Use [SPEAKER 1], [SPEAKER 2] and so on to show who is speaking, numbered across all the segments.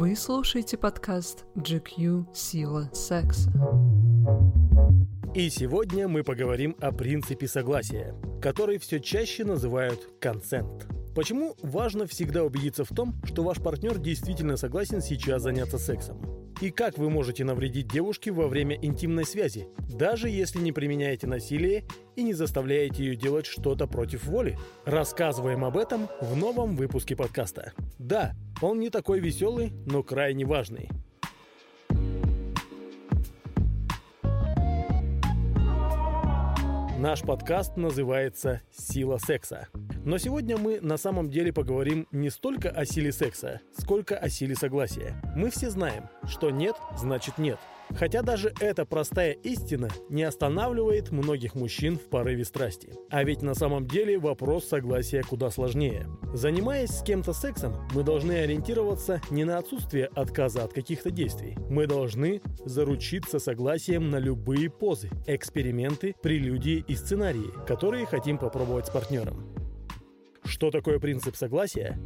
[SPEAKER 1] Вы слушаете подкаст GQ «Сила секса».
[SPEAKER 2] И сегодня мы поговорим о принципе согласия, который все чаще называют консент. Почему важно всегда убедиться в том, что ваш партнер действительно согласен сейчас заняться сексом? И как вы можете навредить девушке во время интимной связи, даже если не применяете насилие и не заставляете ее делать что-то против воли? Рассказываем об этом в новом выпуске подкаста. Да, он не такой веселый, но крайне важный. Наш подкаст называется «Сила секса». Но сегодня мы на самом деле поговорим не столько о силе секса, сколько о силе согласия. Мы все знаем, что нет значит нет – Хотя даже эта простая истина не останавливает многих мужчин в порыве страсти. А ведь на самом деле вопрос согласия куда сложнее. Занимаясь с кем-то сексом, мы должны ориентироваться не на отсутствие отказа от каких-то действий. Мы должны заручиться согласием на любые позы, эксперименты, прелюдии и сценарии, которые хотим попробовать с партнером. Что такое принцип согласия?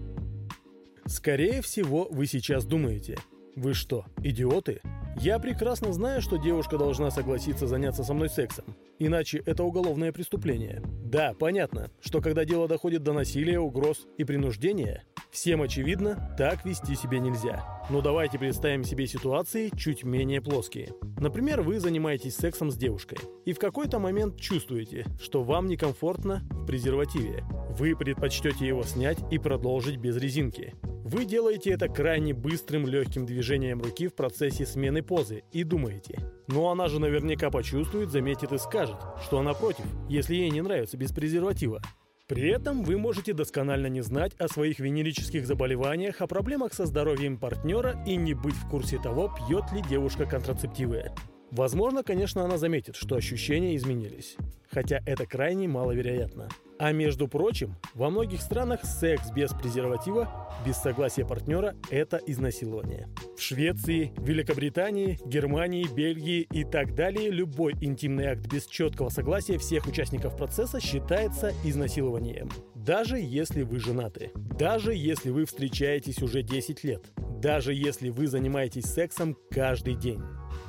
[SPEAKER 2] Скорее всего, вы сейчас думаете, вы что, идиоты? Я прекрасно знаю, что девушка должна согласиться заняться со мной сексом, иначе это уголовное преступление. Да, понятно, что когда дело доходит до насилия, угроз и принуждения, всем очевидно, так вести себя нельзя. Но давайте представим себе ситуации чуть менее плоские. Например, вы занимаетесь сексом с девушкой и в какой-то момент чувствуете, что вам некомфортно в презервативе. Вы предпочтете его снять и продолжить без резинки. Вы делаете это крайне быстрым легким движением руки в процессе смены позы и думаете, ну она же наверняка почувствует, заметит и скажет, что она против, если ей не нравится без презерватива. При этом вы можете досконально не знать о своих венерических заболеваниях, о проблемах со здоровьем партнера и не быть в курсе того, пьет ли девушка контрацептивы. Возможно, конечно, она заметит, что ощущения изменились, хотя это крайне маловероятно. А между прочим, во многих странах секс без презерватива, без согласия партнера – это изнасилование. В Швеции, Великобритании, Германии, Бельгии и так далее любой интимный акт без четкого согласия всех участников процесса считается изнасилованием. Даже если вы женаты. Даже если вы встречаетесь уже 10 лет. Даже если вы занимаетесь сексом каждый день.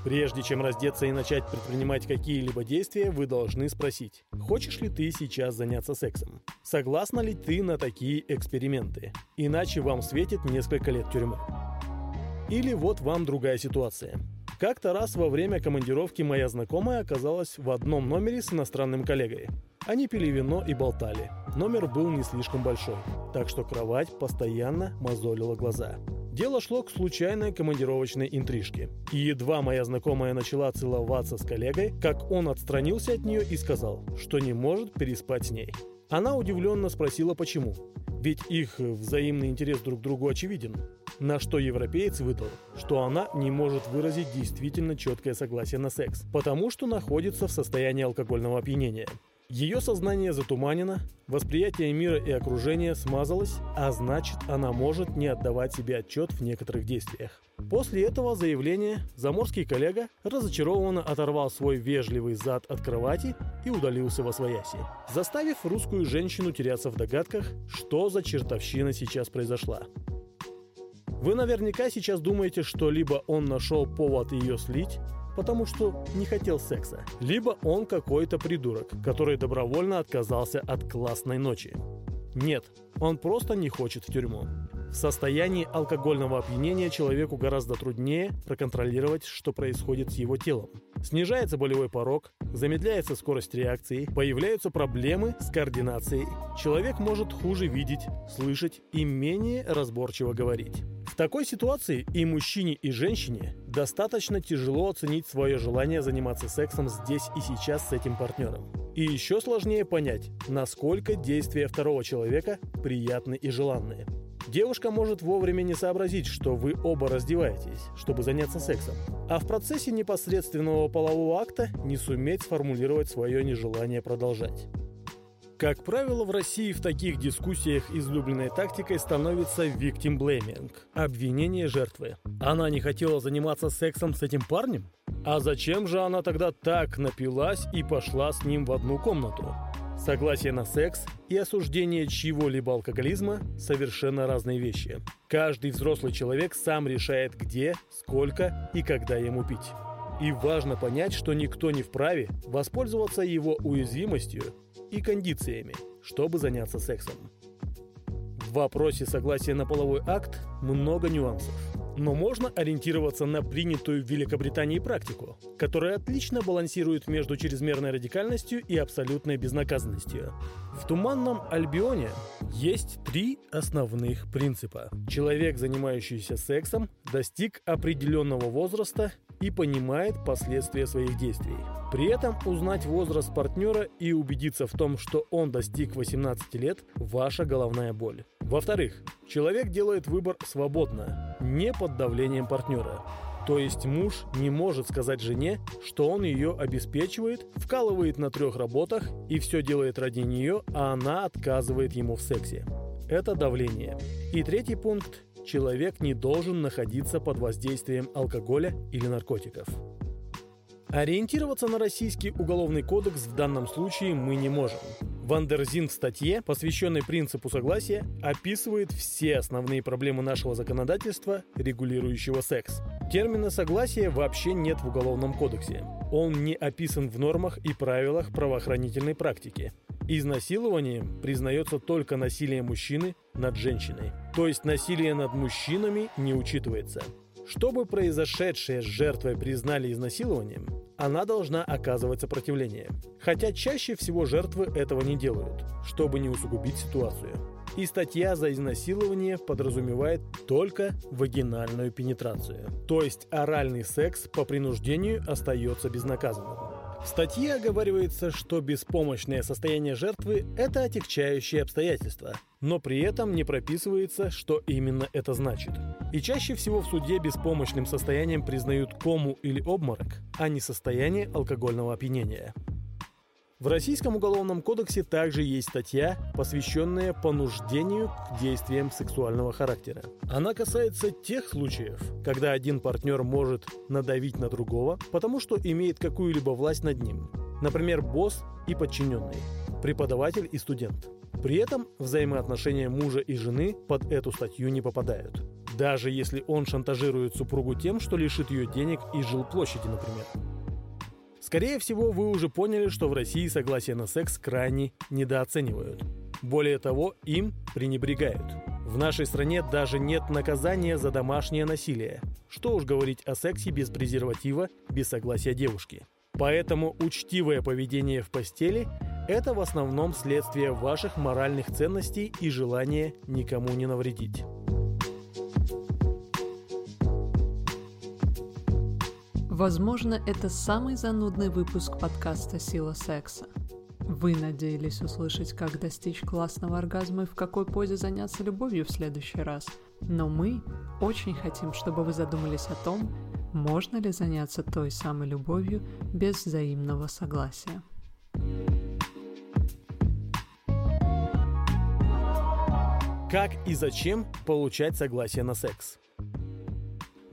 [SPEAKER 2] Прежде чем раздеться и начать предпринимать какие-либо действия, вы должны спросить, хочешь ли ты сейчас заняться сексом? Согласна ли ты на такие эксперименты? Иначе вам светит несколько лет тюрьмы. Или вот вам другая ситуация. Как-то раз во время командировки моя знакомая оказалась в одном номере с иностранным коллегой. Они пили вино и болтали. Номер был не слишком большой, так что кровать постоянно мозолила глаза. Дело шло к случайной командировочной интрижке. И едва моя знакомая начала целоваться с коллегой, как он отстранился от нее и сказал, что не может переспать с ней. Она удивленно спросила, почему. Ведь их взаимный интерес друг к другу очевиден. На что европеец выдал, что она не может выразить действительно четкое согласие на секс, потому что находится в состоянии алкогольного опьянения. Ее сознание затуманено, восприятие мира и окружения смазалось, а значит она может не отдавать себе отчет в некоторых действиях. После этого заявления заморский коллега разочарованно оторвал свой вежливый зад от кровати и удалился во свояси, заставив русскую женщину теряться в догадках, что за чертовщина сейчас произошла. Вы наверняка сейчас думаете, что либо он нашел повод ее слить, потому что не хотел секса, либо он какой-то придурок, который добровольно отказался от классной ночи. Нет, он просто не хочет в тюрьму. В состоянии алкогольного опьянения человеку гораздо труднее проконтролировать, что происходит с его телом. Снижается болевой порог, замедляется скорость реакции, появляются проблемы с координацией. Человек может хуже видеть, слышать и менее разборчиво говорить. В такой ситуации и мужчине, и женщине достаточно тяжело оценить свое желание заниматься сексом здесь и сейчас с этим партнером. И еще сложнее понять, насколько действия второго человека приятны и желанные. Девушка может вовремя не сообразить, что вы оба раздеваетесь, чтобы заняться сексом, а в процессе непосредственного полового акта не суметь сформулировать свое нежелание продолжать. Как правило, в России в таких дискуссиях излюбленной тактикой становится victim blaming – обвинение жертвы. Она не хотела заниматься сексом с этим парнем? А зачем же она тогда так напилась и пошла с ним в одну комнату? Согласие на секс и осуждение чьего-либо алкоголизма – совершенно разные вещи. Каждый взрослый человек сам решает, где, сколько и когда ему пить. И важно понять, что никто не вправе воспользоваться его уязвимостью и кондициями, чтобы заняться сексом. В вопросе согласия на половой акт много нюансов – но можно ориентироваться на принятую в Великобритании практику, которая отлично балансирует между чрезмерной радикальностью и абсолютной безнаказанностью. В Туманном Альбионе есть три основных принципа. Человек, занимающийся сексом, достиг определенного возраста и понимает последствия своих действий. При этом узнать возраст партнера и убедиться в том, что он достиг 18 лет – ваша головная боль. Во-вторых, человек делает выбор свободно, не под давлением партнера. То есть муж не может сказать жене, что он ее обеспечивает, вкалывает на трех работах и все делает ради нее, а она отказывает ему в сексе. Это давление. И третий пункт – человек не должен находиться под воздействием алкоголя или наркотиков. Ориентироваться на российский уголовный кодекс в данном случае мы не можем. Wonderzine в статье, посвященной принципу согласия, описывает все основные проблемы нашего законодательства, регулирующего секс. Термина «согласие» вообще нет в Уголовном кодексе. Он не описан в нормах и правилах правоохранительной практики. Изнасилованием признается только насилие мужчины над женщиной. То есть насилие над мужчинами не учитывается. Чтобы произошедшее с жертвой признали изнасилованием, она должна оказывать сопротивление. Хотя чаще всего жертвы этого не делают, чтобы не усугубить ситуацию. И статья за изнасилование подразумевает только вагинальную пенетрацию. То есть оральный секс по принуждению остается безнаказанным. В статье оговаривается, что беспомощное состояние жертвы – это отягчающее обстоятельство, но при этом не прописывается, что именно это значит. И чаще всего в суде беспомощным состоянием признают кому или обморок, а не состояние алкогольного опьянения. В Российском уголовном кодексе также есть статья, посвященная понуждению к действиям сексуального характера. Она касается тех случаев, когда один партнер может надавить на другого, потому что имеет какую-либо власть над ним. Например, босс и подчиненный, преподаватель и студент. При этом взаимоотношения мужа и жены под эту статью не попадают. Даже если он шантажирует супругу тем, что лишит ее денег и жилплощади, например. Скорее всего, вы уже поняли, что в России согласие на секс крайне недооценивают. Более того, им пренебрегают. В нашей стране даже нет наказания за домашнее насилие. Что уж говорить о сексе без презерватива, без согласия девушки. Поэтому учтивое поведение в постели – это в основном следствие ваших моральных ценностей и желания никому не навредить.
[SPEAKER 1] Возможно, это самый занудный выпуск подкаста «Сила секса». Вы надеялись услышать, как достичь классного оргазма и в какой позе заняться любовью в следующий раз. Но мы очень хотим, чтобы вы задумались о том, можно ли заняться той самой любовью без взаимного согласия.
[SPEAKER 2] Как и зачем получать согласие на секс?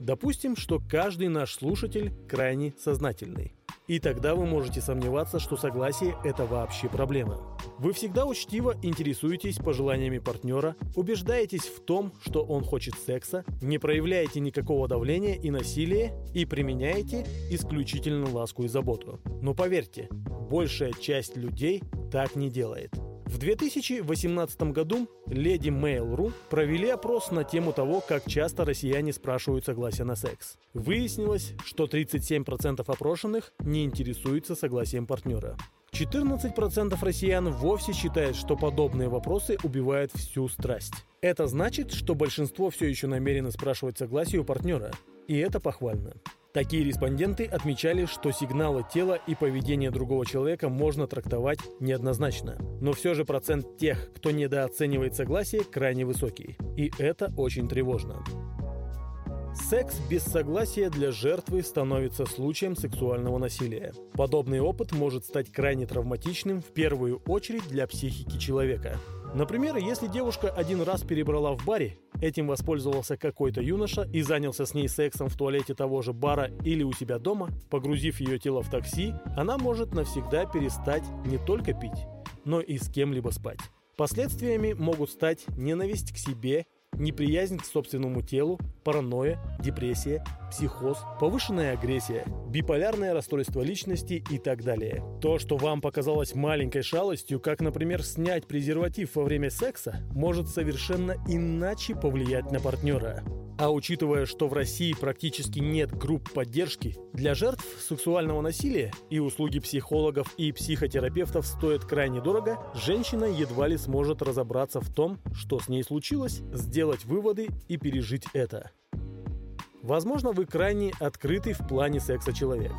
[SPEAKER 2] Допустим, что каждый наш слушатель крайне сознательный. И тогда вы можете сомневаться, что согласие – это вообще проблема. Вы всегда учтиво интересуетесь пожеланиями партнера, убеждаетесь в том, что он хочет секса, не проявляете никакого давления и насилия и применяете исключительно ласку и заботу. Но поверьте, большая часть людей так не делает – в 2018 году леди Mail.ru провели опрос на тему того, как часто россияне спрашивают согласие на секс. Выяснилось, что 37% опрошенных не интересуются согласием партнера. 14% россиян вовсе считают, что подобные вопросы убивают всю страсть. Это значит, что большинство все еще намерены спрашивать согласие у партнера. И это похвально. Такие респонденты отмечали, что сигналы тела и поведение другого человека можно трактовать неоднозначно. Но все же процент тех, кто недооценивает согласие, крайне высокий. И это очень тревожно. Секс без согласия для жертвы становится случаем сексуального насилия. Подобный опыт может стать крайне травматичным в первую очередь для психики человека. Например, если девушка один раз перебрала в баре, этим воспользовался какой-то юноша и занялся с ней сексом в туалете того же бара или у себя дома, погрузив ее тело в такси, она может навсегда перестать не только пить, но и с кем-либо спать. Последствиями могут стать ненависть к себе неприязнь к собственному телу, паранойя, депрессия, психоз, повышенная агрессия, биполярное расстройство личности и так далее. То, что вам показалось маленькой шалостью, как, например, снять презерватив во время секса, может совершенно иначе повлиять на партнера. А учитывая, что в России практически нет групп поддержки, для жертв сексуального насилия и услуги психологов и психотерапевтов стоят крайне дорого, женщина едва ли сможет разобраться в том, что с ней случилось, сделать выводы и пережить это. Возможно, вы крайне открытый в плане секса человек.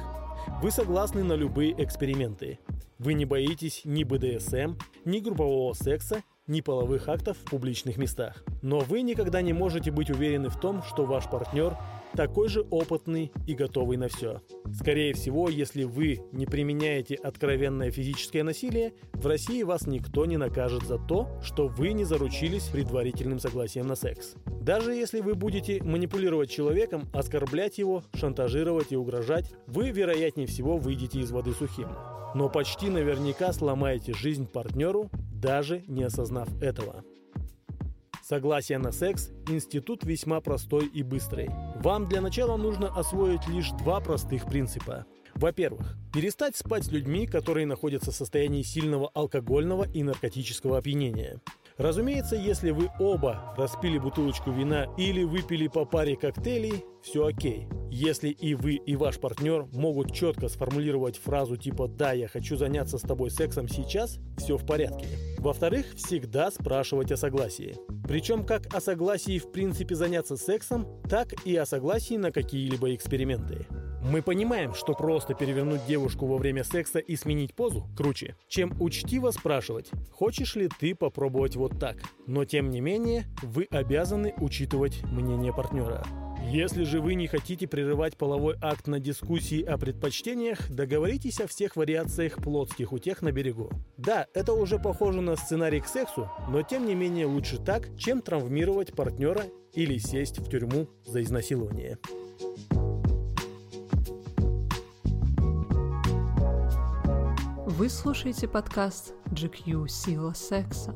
[SPEAKER 2] Вы согласны на любые эксперименты. Вы не боитесь ни БДСМ, ни группового секса, ни половых актов в публичных местах. Но вы никогда не можете быть уверены в том, что ваш партнер такой же опытный и готовый на все. Скорее всего, если вы не применяете откровенное физическое насилие, в России вас никто не накажет за то, что вы не заручились предварительным согласием на секс. Даже если вы будете манипулировать человеком, оскорблять его, шантажировать и угрожать, вы, вероятнее всего, выйдете из воды сухим. Но почти наверняка сломаете жизнь партнеру, даже не осознав этого. Согласие на секс – институт весьма простой и быстрый. Вам для начала нужно освоить лишь два простых принципа. Во-первых, перестать спать с людьми, которые находятся в состоянии сильного алкогольного и наркотического опьянения. Разумеется, если вы оба распили бутылочку вина или выпили по паре коктейлей, все окей. Если и вы, и ваш партнер могут четко сформулировать фразу типа «Да, я хочу заняться с тобой сексом сейчас», все в порядке. Во-вторых, всегда спрашивать о согласии. Причем как о согласии в принципе заняться сексом, так и о согласии на какие-либо эксперименты. Мы понимаем, что просто перевернуть девушку во время секса и сменить позу круче, чем учтиво спрашивать, хочешь ли ты попробовать вот так. Но тем не менее, вы обязаны учитывать мнение партнера. Если же вы не хотите прерывать половой акт на дискуссии о предпочтениях, договоритесь о всех вариациях плотских утех на берегу. Да, это уже похоже на сценарий к сексу, но тем не менее лучше так, чем травмировать партнера или сесть в тюрьму за изнасилование.
[SPEAKER 1] Вы слушаете подкаст GQ «Сила секса».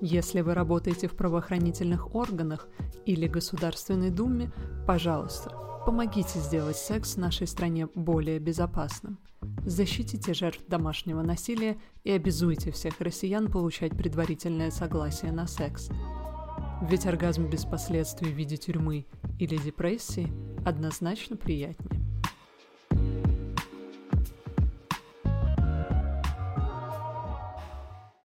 [SPEAKER 1] Если вы работаете в правоохранительных органах или Государственной Думе, пожалуйста, помогите сделать секс в нашей стране более безопасным. Защитите жертв домашнего насилия и обязуйте всех россиян получать предварительное согласие на секс. Ведь оргазм без последствий в виде тюрьмы или депрессии однозначно приятнее.